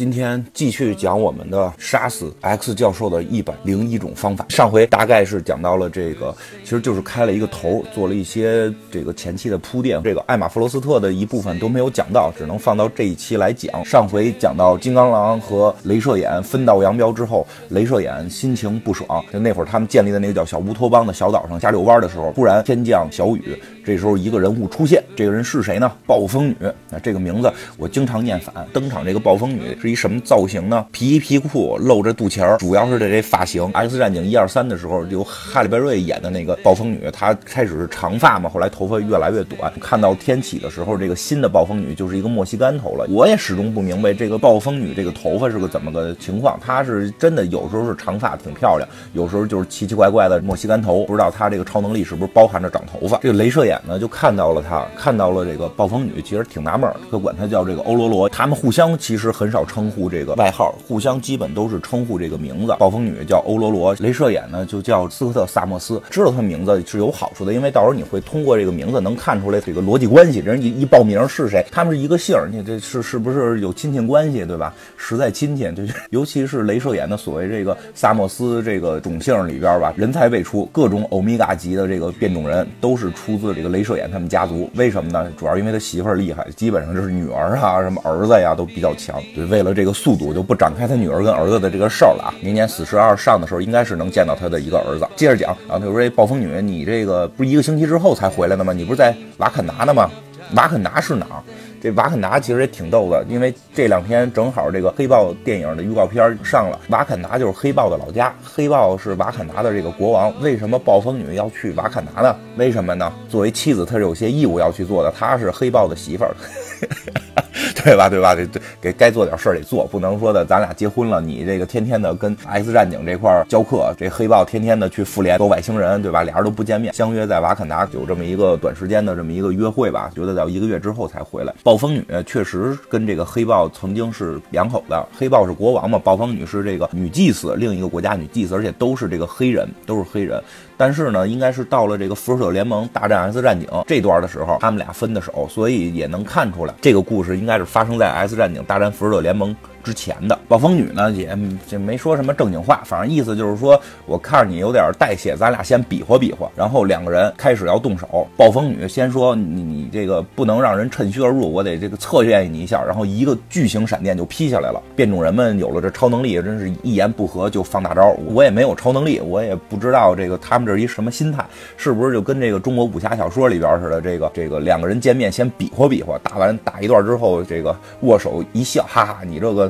今天继续讲我们的杀死 X 教授的一百零一种方法。上回大概是讲到了这个，其实就是开了一个头，做了一些这个前期的铺垫。这个艾玛弗罗斯特的一部分都没有讲到，只能放到这一期来讲。上回讲到金刚狼和镭射眼分道扬镳之后，镭射眼心情不爽。就那会儿他们建立的那个叫小乌托邦的小岛上瞎遛弯的时候，突然天降小雨。这时候一个人物出现，这个人是谁呢？暴风女。那这个名字我经常念反。登场这个暴风女是一什么造型呢？皮衣皮裤，露着肚脐儿，主要是这这发型。X 战警一二三的时候，由哈利贝瑞演的那个暴风女，她开始是长发嘛，后来头发越来越短。看到天启的时候，这个新的暴风女就是一个莫西干头了。我也始终不明白这个暴风女这个头发是个怎么个情况。她是真的有时候是长发挺漂亮，有时候就是奇奇怪怪的莫西干头。不知道她这个超能力是不是包含着长头发？这个镭射眼。呢，就看到了她，看到了这个暴风女，其实挺纳闷，就管她叫这个欧罗罗。他们互相其实很少称称呼这个外号，互相基本都是称呼这个名字。暴风女叫欧罗罗，镭射眼呢就叫斯科特萨莫斯。知道他名字是有好处的，因为到时候你会通过这个名字能看出来这个逻辑关系。人一一报名是谁，他们是一个姓，你这是是不是有亲戚关系，对吧？实在亲戚，就是尤其是镭射眼的所谓这个萨莫斯这个种姓里边吧，人才辈出，各种欧米伽级的这个变种人都是出自这个。镭射眼他们家族为什么呢？主要因为他媳妇儿厉害，基本上就是女儿啊，什么儿子呀都比较强。对，为为了这个速度，就不展开他女儿跟儿子的这个事儿了啊。明年死侍二上的时候，应该是能见到他的一个儿子。接着讲，然后他说：“这暴风女，你这个不是一个星期之后才回来的吗？你不是在瓦坎达呢吗？瓦坎达是哪儿？”这瓦坎达其实也挺逗的，因为这两天正好这个黑豹电影的预告片上了，瓦坎达就是黑豹的老家，黑豹是瓦坎达的这个国王。为什么暴风女要去瓦坎达呢？为什么呢？作为妻子，她是有些义务要去做的，她是黑豹的媳妇儿。对吧？对吧？得给该做点事儿得做，不能说的咱俩结婚了，你这个天天的跟 X 战警这块儿教课，这黑豹天天的去复联斗外星人，对吧？俩人都不见面，相约在瓦坎达有这么一个短时间的这么一个约会吧，觉得要一个月之后才回来。暴风女确实跟这个黑豹曾经是两口子，黑豹是国王嘛，暴风女是这个女祭司，另一个国家女祭司，而且都是这个黑人，都是黑人。但是呢，应该是到了这个复仇者联盟大战 X 战警这段的时候，他们俩分的手，所以也能看出来，这个故事应该是发生在 S 战警大战复仇者联盟。之前的暴风女呢，也这没说什么正经话，反正意思就是说，我看着你有点带血，咱俩先比划比划。然后两个人开始要动手，暴风女先说你你这个不能让人趁虚而入，我得这个测验你一下。然后一个巨型闪电就劈下来了。变种人们有了这超能力，真是一言不合就放大招。我也没有超能力，我也不知道这个他们这是一什么心态，是不是就跟这个中国武侠小说里边似的？这个这个两个人见面先比划比划，打完打一段之后，这个握手一笑，哈哈，你这个。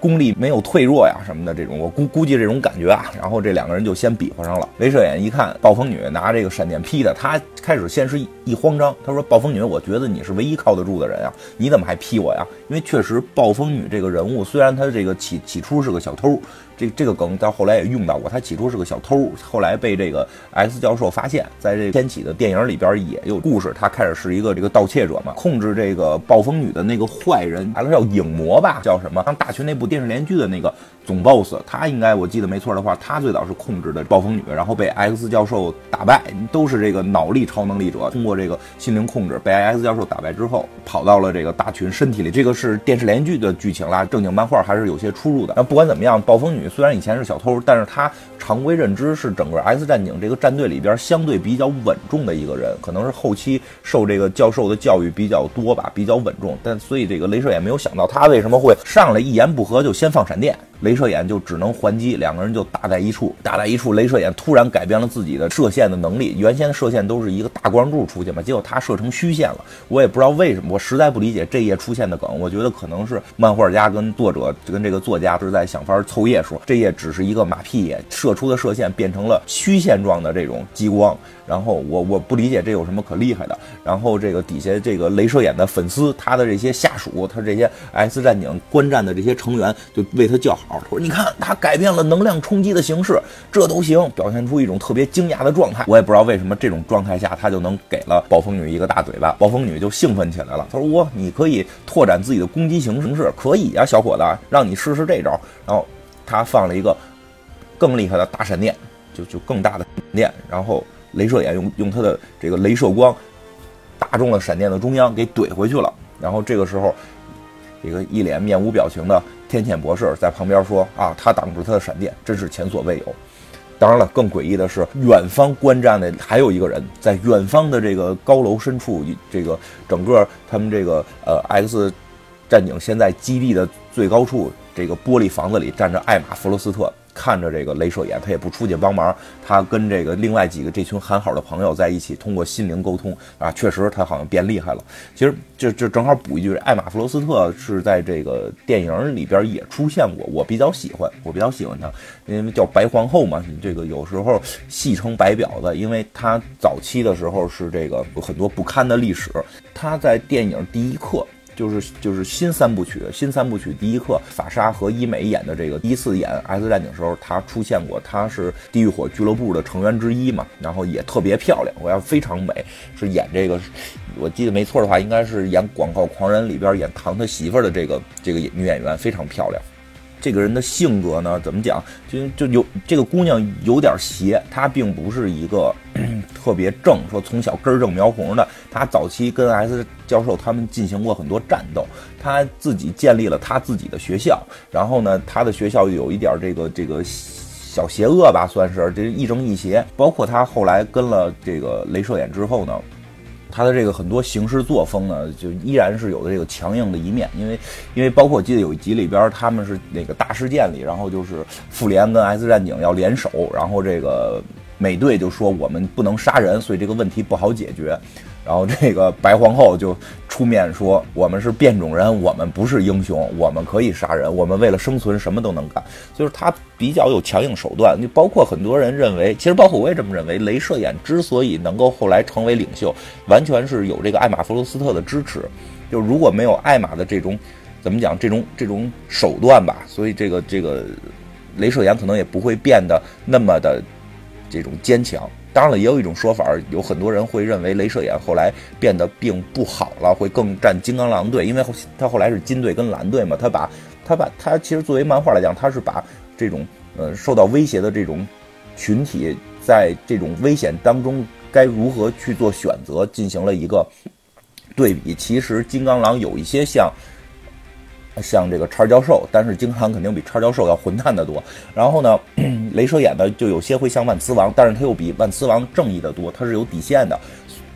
功力没有退弱呀，什么的这种，我估估计这种感觉啊，然后这两个人就先比划上了。镭射眼一看暴风女拿这个闪电劈的，他开始先是一慌张，他说：“暴风女，我觉得你是唯一靠得住的人啊，你怎么还劈我呀？”因为确实暴风女这个人物，虽然她这个起起初是个小偷。这这个梗到后来也用到过，她起初是个小偷，后来被这个 X 教授发现，在这天启的电影里边也有故事，他开始是一个这个盗窃者嘛，控制这个暴风女的那个坏人，还是叫影魔吧，叫什么？当大群那部电视连续剧的那个。总 boss，他应该我记得没错的话，他最早是控制的暴风女，然后被 X 教授打败，都是这个脑力超能力者，通过这个心灵控制被 X 教授打败之后，跑到了这个大群身体里。这个是电视连续剧的剧情啦，正经漫画还是有些出入的。那不管怎么样，暴风女虽然以前是小偷，但是她常规认知是整个 X 战警这个战队里边相对比较稳重的一个人，可能是后期受这个教授的教育比较多吧，比较稳重。但所以这个镭射也没有想到他为什么会上来一言不合就先放闪电。镭射眼就只能还击，两个人就打在一处，打在一处。镭射眼突然改变了自己的射线的能力，原先的射线都是一个大光柱出去嘛，结果他射成虚线了。我也不知道为什么，我实在不理解这页出现的梗。我觉得可能是漫画家跟作者跟这个作家是在想法凑页数。这页只是一个马屁眼，射出的射线变成了虚线状的这种激光。然后我我不理解这有什么可厉害的。然后这个底下这个镭射眼的粉丝，他的这些下属，他这些 X 战警观战的这些成员就为他叫好，说你看他改变了能量冲击的形式，这都行，表现出一种特别惊讶的状态。我也不知道为什么这种状态下他就能给了暴风女一个大嘴巴，暴风女就兴奋起来了。他说我你可以拓展自己的攻击形式，可以呀，小伙子，让你试试这招。然后他放了一个更厉害的大闪电，就就更大的闪电，然后。镭射眼用用他的这个镭射光打中了闪电的中央，给怼回去了。然后这个时候，这个一脸面无表情的天谴博士在旁边说啊，他挡住他的闪电，真是前所未有。当然了，更诡异的是，远方观战的还有一个人，在远方的这个高楼深处，这个整个他们这个呃 X 战警现在基地的最高处，这个玻璃房子里站着艾玛·弗罗斯特。看着这个镭射眼，他也不出去帮忙，他跟这个另外几个这群很好的朋友在一起，通过心灵沟通啊，确实他好像变厉害了。其实这这正好补一句，艾玛·弗罗斯特是在这个电影里边也出现过，我比较喜欢，我比较喜欢他，因为叫白皇后嘛，这个有时候戏称白婊子，因为他早期的时候是这个有很多不堪的历史，他在电影第一课。就是就是新三部曲，新三部曲第一课，法莎和伊美演的这个第一次演 X 战警时候，她出现过，她是地狱火俱乐部的成员之一嘛，然后也特别漂亮，我要非常美，是演这个，我记得没错的话，应该是演广告狂人里边演唐他媳妇的这个这个女演员，非常漂亮。这个人的性格呢，怎么讲？就就有这个姑娘有点邪，她并不是一个 特别正，说从小根正苗红的。她早期跟 S 教授他们进行过很多战斗，她自己建立了她自己的学校。然后呢，她的学校有一点这个这个小邪恶吧，算是这亦正亦邪。包括她后来跟了这个镭射眼之后呢。他的这个很多行事作风呢，就依然是有的这个强硬的一面，因为因为包括我记得有一集里边，他们是那个大事件里，然后就是复联跟 S 战警要联手，然后这个美队就说我们不能杀人，所以这个问题不好解决。然后这个白皇后就出面说：“我们是变种人，我们不是英雄，我们可以杀人，我们为了生存什么都能干。”就是他比较有强硬手段。就包括很多人认为，其实包括我也这么认为，镭射眼之所以能够后来成为领袖，完全是有这个艾玛·弗罗斯特的支持。就如果没有艾玛的这种怎么讲这种这种手段吧，所以这个这个镭射眼可能也不会变得那么的这种坚强。当然了，也有一种说法，有很多人会认为镭射眼后来变得并不好了，会更站金刚狼队，因为他后来是金队跟蓝队嘛，他把，他把他其实作为漫画来讲，他是把这种呃受到威胁的这种群体，在这种危险当中该如何去做选择，进行了一个对比。其实金刚狼有一些像。像这个叉教授，但是经常肯定比叉教授要混蛋的多。然后呢，雷蛇演的就有些会像万磁王，但是他又比万磁王正义的多，他是有底线的，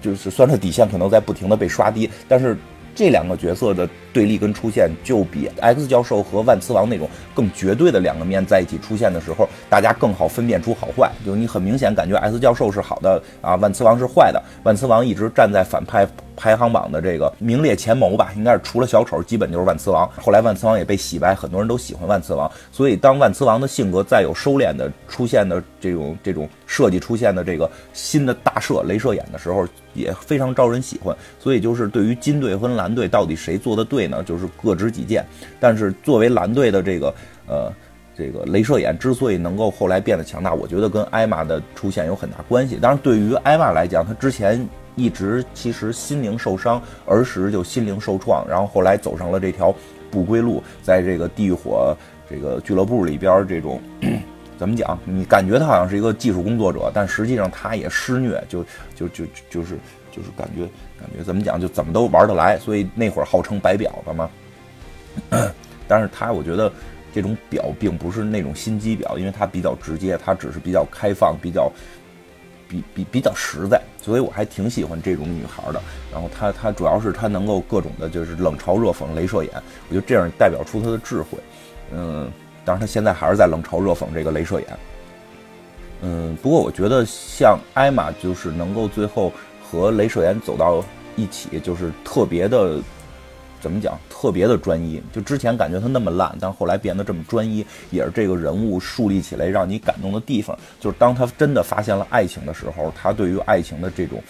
就是虽然说底线可能在不停的被刷低，但是这两个角色的对立跟出现，就比 X 教授和万磁王那种更绝对的两个面在一起出现的时候，大家更好分辨出好坏。就你很明显感觉 X 教授是好的啊，万磁王是坏的，万磁王一直站在反派。排行榜的这个名列前茅吧，应该是除了小丑，基本就是万磁王。后来万磁王也被洗白，很多人都喜欢万磁王。所以当万磁王的性格再有收敛的出现的这种这种设计出现的这个新的大射镭射眼的时候，也非常招人喜欢。所以就是对于金队和蓝队到底谁做的对呢？就是各执己见。但是作为蓝队的这个呃这个镭射眼之所以能够后来变得强大，我觉得跟艾玛的出现有很大关系。当然，对于艾玛来讲，他之前。一直其实心灵受伤，儿时就心灵受创，然后后来走上了这条不归路，在这个地狱火这个俱乐部里边，这种怎么讲？你感觉他好像是一个技术工作者，但实际上他也施虐，就就就就是就是感觉感觉怎么讲？就怎么都玩得来，所以那会儿号称白表的嘛。但是他我觉得这种表并不是那种心机婊，因为他比较直接，他只是比较开放，比较。比比比较实在，所以我还挺喜欢这种女孩的。然后她她主要是她能够各种的，就是冷嘲热讽、镭射眼，我觉得这样代表出她的智慧。嗯，当然她现在还是在冷嘲热讽这个镭射眼。嗯，不过我觉得像艾玛就是能够最后和镭射眼走到一起，就是特别的。怎么讲？特别的专一，就之前感觉他那么烂，但后来变得这么专一，也是这个人物树立起来让你感动的地方。就是当他真的发现了爱情的时候，他对于爱情的这种，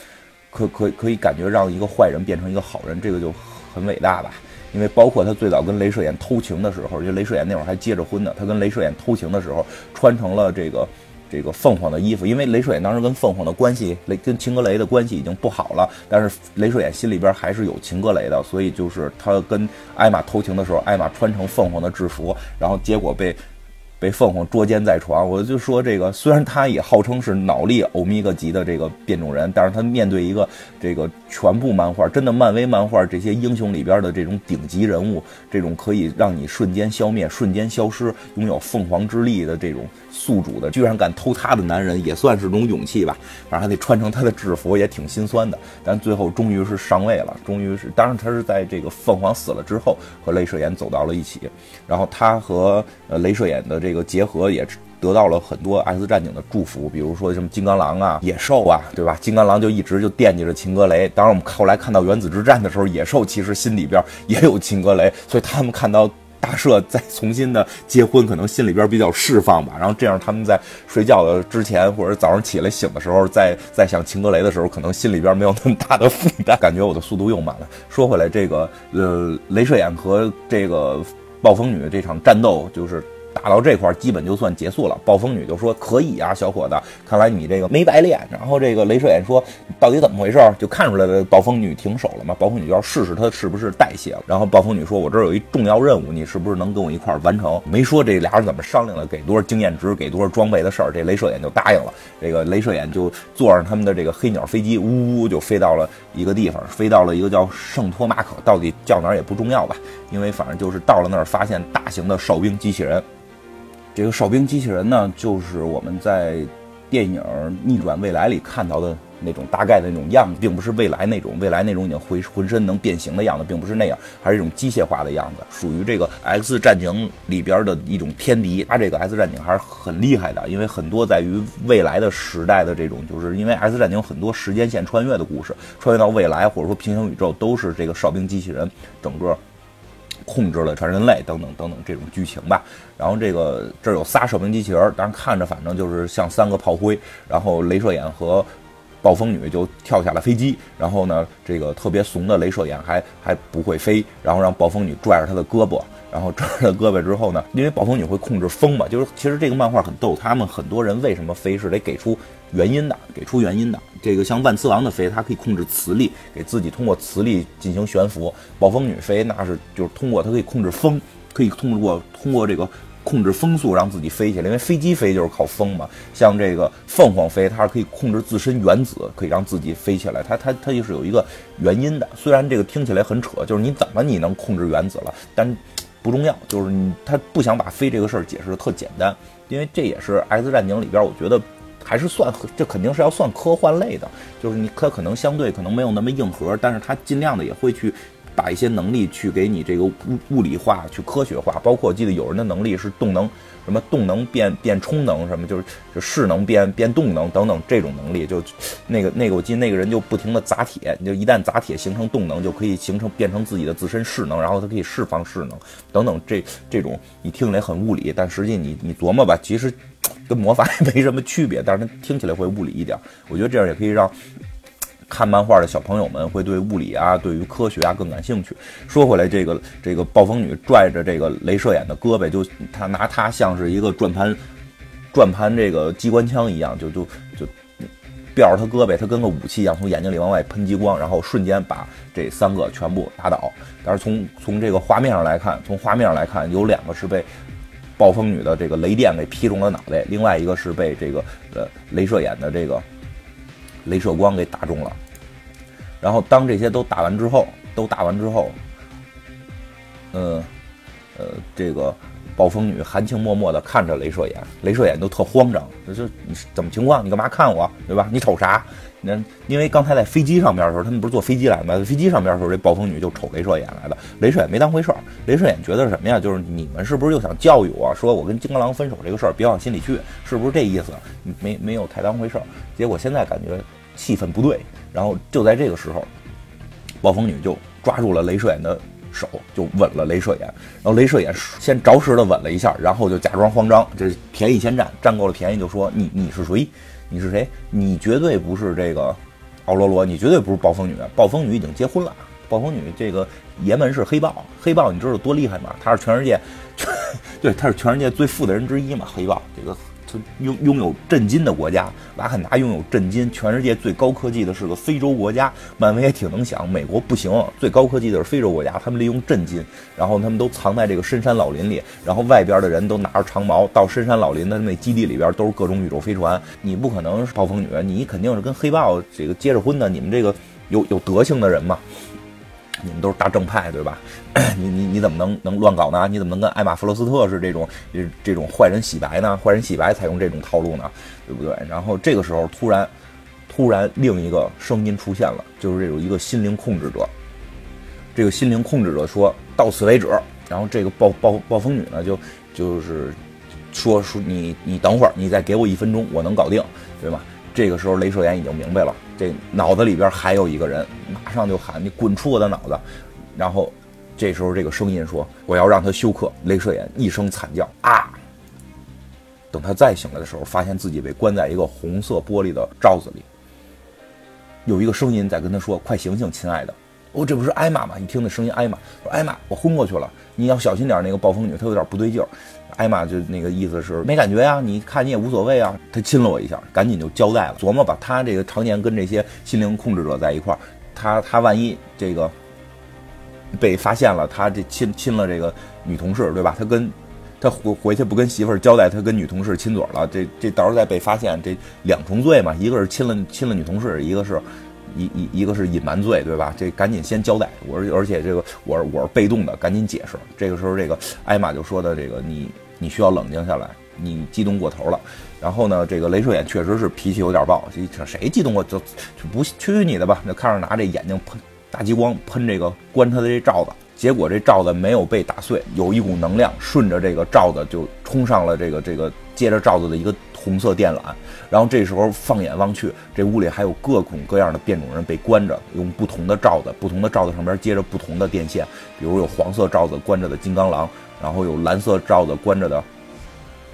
可可可以感觉让一个坏人变成一个好人，这个就很伟大吧。因为包括他最早跟镭射眼偷情的时候，因为镭射眼那会儿还结着婚呢，他跟镭射眼偷情的时候穿成了这个。这个凤凰的衣服，因为雷水眼当时跟凤凰的关系，雷跟秦格雷的关系已经不好了，但是雷水眼心里边还是有秦格雷的，所以就是他跟艾玛偷情的时候，艾玛穿成凤凰的制服，然后结果被被凤凰捉奸在床。我就说这个，虽然他也号称是脑力欧米伽级的这个变种人，但是他面对一个这个全部漫画，真的漫威漫画这些英雄里边的这种顶级人物，这种可以让你瞬间消灭、瞬间消失、拥有凤凰之力的这种宿主的，居然敢偷他的男人，也算是种勇气吧。反正还得穿成他的制服，也挺心酸的。但最后终于是上位了，终于是，当然他是在这个凤凰死了之后和镭射眼走到了一起，然后他和呃镭射眼的这这个结合也得到了很多 X 战警的祝福，比如说什么金刚狼啊、野兽啊，对吧？金刚狼就一直就惦记着秦格雷。当然我们后来看到原子之战的时候，野兽其实心里边也有秦格雷，所以他们看到。大赦再重新的结婚，可能心里边比较释放吧。然后这样，他们在睡觉的之前，或者早上起来醒的时候，在在想秦格雷的时候，可能心里边没有那么大的负担。感觉我的速度又慢了。说回来，这个呃，镭射眼和这个暴风女这场战斗，就是。打到这块儿，基本就算结束了。暴风女就说：“可以啊，小伙子，看来你这个没白练。”然后这个镭射眼说：“到底怎么回事？”就看出来了，暴风女停手了嘛。暴风女就要试试她是不是代谢了。然后暴风女说：“我这儿有一重要任务，你是不是能跟我一块儿完成？”没说这俩人怎么商量的，给多少经验值，给多少装备的事儿，这镭射眼就答应了。这个镭射眼就坐上他们的这个黑鸟飞机，呜呜就飞到了一个地方，飞到了一个叫圣托马可，到底叫哪儿也不重要吧，因为反正就是到了那儿，发现大型的哨兵机器人。这个哨兵机器人呢，就是我们在电影《逆转未来》里看到的那种大概的那种样子，并不是未来那种未来那种已经浑浑身能变形的样子，并不是那样，还是一种机械化的样子，属于这个 X 战警里边的一种天敌。它这个 X 战警还是很厉害的，因为很多在于未来的时代的这种，就是因为 X 战警有很多时间线穿越的故事，穿越到未来或者说平行宇宙，都是这个哨兵机器人整个。控制了全人类等等等等这种剧情吧。然后这个这儿有仨哨兵机器人，但是看着反正就是像三个炮灰。然后镭射眼和暴风女就跳下了飞机。然后呢，这个特别怂的镭射眼还还不会飞，然后让暴风女拽着他的胳膊。然后拽着胳膊之后呢，因为暴风女会控制风嘛，就是其实这个漫画很逗，他们很多人为什么飞是得给出原因的，给出原因的。这个像万磁王的飞，它可以控制磁力，给自己通过磁力进行悬浮；暴风女飞那是就是通过它可以控制风，可以通过通过这个控制风速让自己飞起来，因为飞机飞就是靠风嘛。像这个凤凰飞，它是可以控制自身原子，可以让自己飞起来。它它它就是有一个原因的，虽然这个听起来很扯，就是你怎么你能控制原子了，但。不重要，就是你他不想把飞这个事儿解释的特简单，因为这也是 X 战警里边，我觉得还是算这肯定是要算科幻类的，就是你它可能相对可能没有那么硬核，但是它尽量的也会去把一些能力去给你这个物物理化，去科学化，包括我记得有人的能力是动能。什么动能变变充能，什么就是就势能变变动能等等这种能力，就那个 那个我记得那个人就不停的砸铁，就一旦砸铁形成动能，就可以形成变成自己的自身势能，然后它可以释放势能等等这这种你听起来很物理，但实际你你琢磨吧，其实跟魔法也没什么区别，但是它听起来会物理一点，我觉得这样也可以让。看漫画的小朋友们会对物理啊，对于科学啊更感兴趣。说回来，这个这个暴风女拽着这个镭射眼的胳膊，就他拿它像是一个转盘，转盘这个机关枪一样，就就就吊着他胳膊，他跟个武器一样，从眼睛里往外喷激光，然后瞬间把这三个全部打倒。但是从从这个画面上来看，从画面上来看，有两个是被暴风女的这个雷电给劈中了脑袋，另外一个是被这个呃镭射眼的这个镭射光给打中了。然后当这些都打完之后，都打完之后，嗯，呃，这个暴风女含情脉脉的看着镭射眼，镭射眼都特慌张，就你怎么情况？你干嘛看我？对吧？你瞅啥？那因为刚才在飞机上边的时候，他们不是坐飞机来的吗？飞机上边的时候，这暴风女就瞅镭射眼来的，镭射眼没当回事儿。镭射眼觉得什么呀？就是你们是不是又想教育我说我跟金刚狼分手这个事儿别往心里去？是不是这意思？没没有太当回事儿。结果现在感觉气氛不对。然后就在这个时候，暴风女就抓住了镭射眼的手，就吻了镭射眼。然后镭射眼先着实的吻了一下，然后就假装慌张，这便宜先占，占够了便宜就说你你是谁？你是谁？你绝对不是这个奥罗罗，你绝对不是暴风女。暴风女已经结婚了。暴风女这个爷们是黑豹，黑豹你知道多厉害吗？他是全世界，对，他是全世界最富的人之一嘛。黑豹这个拥拥有震惊的国家，瓦坎达拥有震惊，全世界最高科技的是个非洲国家。漫威也挺能想，美国不行，最高科技的是非洲国家，他们利用震惊，然后他们都藏在这个深山老林里，然后外边的人都拿着长矛到深山老林的那基地里边，都是各种宇宙飞船。你不可能是暴风女，你肯定是跟黑豹这个结着婚的，你们这个有有德行的人嘛。你们都是大正派，对吧？你你你怎么能能乱搞呢？你怎么能跟艾玛弗罗斯特是这种这种坏人洗白呢？坏人洗白采用这种套路呢，对不对？然后这个时候突然突然另一个声音出现了，就是这种一个心灵控制者。这个心灵控制者说到此为止。然后这个暴暴暴风女呢就就是说说你你等会儿，你再给我一分钟，我能搞定，对吗？这个时候，镭射眼已经明白了，这脑子里边还有一个人，马上就喊：“你滚出我的脑子！”然后，这时候这个声音说：“我要让他休克。”镭射眼一声惨叫：“啊！”等他再醒来的时候，发现自己被关在一个红色玻璃的罩子里。有一个声音在跟他说：“快醒醒，亲爱的！”哦，这不是艾玛吗？一听那声音，艾玛说：“艾玛，我昏过去了，你要小心点。那个暴风女她有点不对劲。”艾玛就那个意思是没感觉呀，你看你也无所谓啊。他亲了我一下，赶紧就交代了，琢磨把他这个常年跟这些心灵控制者在一块儿，他他万一这个被发现了，他这亲亲了这个女同事，对吧？他跟他回回去不跟媳妇儿交代，他跟女同事亲嘴了，这这到时候再被发现，这两重罪嘛，一个是亲了亲了女同事，一个是。一一一个是隐瞒罪，对吧？这赶紧先交代。我说，而且这个我是我是被动的，赶紧解释。这个时候，这个艾玛就说的这个，你你需要冷静下来，你激动过头了。然后呢，这个镭射眼确实是脾气有点暴，这谁激动过就就不去你的吧？那看着拿这眼睛喷大激光喷这个关他的这罩子，结果这罩子没有被打碎，有一股能量顺着这个罩子就冲上了这个这个接着罩子的一个。红色电缆，然后这时候放眼望去，这屋里还有各种各样的变种人被关着，用不同的罩子，不同的罩子上边接着不同的电线，比如有黄色罩子关着的金刚狼，然后有蓝色罩子关着的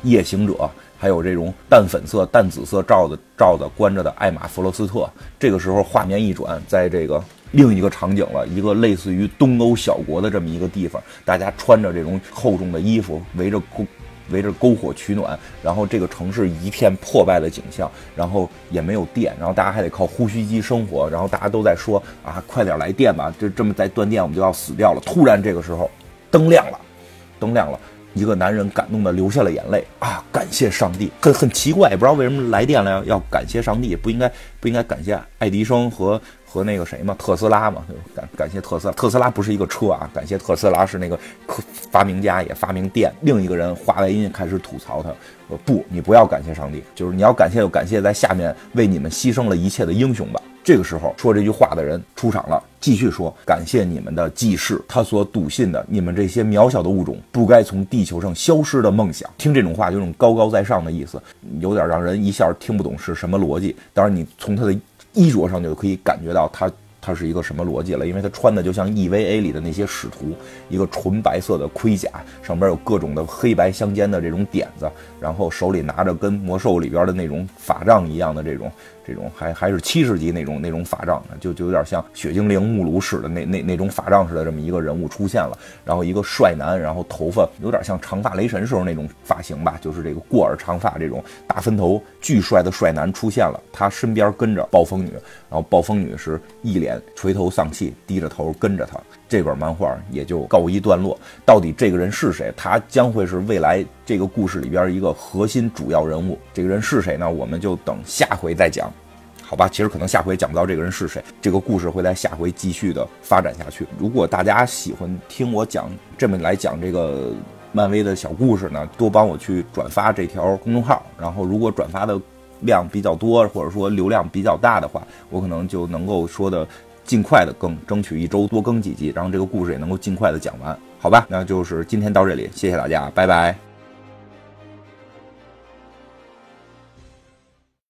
夜行者，还有这种淡粉色、淡紫色罩子罩子关着的艾玛弗罗斯特。这个时候画面一转，在这个另一个场景了，一个类似于东欧小国的这么一个地方，大家穿着这种厚重的衣服，围着围着篝火取暖，然后这个城市一片破败的景象，然后也没有电，然后大家还得靠呼吸机生活，然后大家都在说啊，快点来电吧，这这么再断电我们就要死掉了。突然这个时候，灯亮了，灯亮了，一个男人感动的流下了眼泪啊，感谢上帝，很很奇怪，也不知道为什么来电了要感谢上帝，不应该不应该感谢爱迪生和。和那个谁嘛，特斯拉嘛，感感谢特斯拉。特斯拉不是一个车啊，感谢特斯拉是那个科发明家，也发明电。另一个人华为音开始吐槽他，说不，你不要感谢上帝，就是你要感谢就感谢在下面为你们牺牲了一切的英雄吧。这个时候说这句话的人出场了，继续说感谢你们的记事，他所笃信的你们这些渺小的物种不该从地球上消失的梦想。听这种话，有种高高在上的意思，有点让人一下听不懂是什么逻辑。当然，你从他的。衣着上就可以感觉到他他是一个什么逻辑了，因为他穿的就像 EVA 里的那些使徒，一个纯白色的盔甲，上边有各种的黑白相间的这种点子，然后手里拿着跟魔兽里边的那种法杖一样的这种。这种还还是七十级那种那种法杖，就就有点像雪精灵目录使的那那那种法杖似的，这么一个人物出现了。然后一个帅男，然后头发有点像长发雷神时候那种发型吧，就是这个过耳长发这种大分头，巨帅的帅男出现了。他身边跟着暴风女，然后暴风女是一脸垂头丧气，低着头跟着他。这本漫画也就告一段落。到底这个人是谁？他将会是未来这个故事里边一个核心主要人物。这个人是谁呢？我们就等下回再讲。好吧，其实可能下回讲不到这个人是谁，这个故事会在下回继续的发展下去。如果大家喜欢听我讲这么来讲这个漫威的小故事呢，多帮我去转发这条公众号。然后如果转发的量比较多，或者说流量比较大的话，我可能就能够说的尽快的更，争取一周多更几集，然后这个故事也能够尽快的讲完。好吧，那就是今天到这里，谢谢大家，拜拜。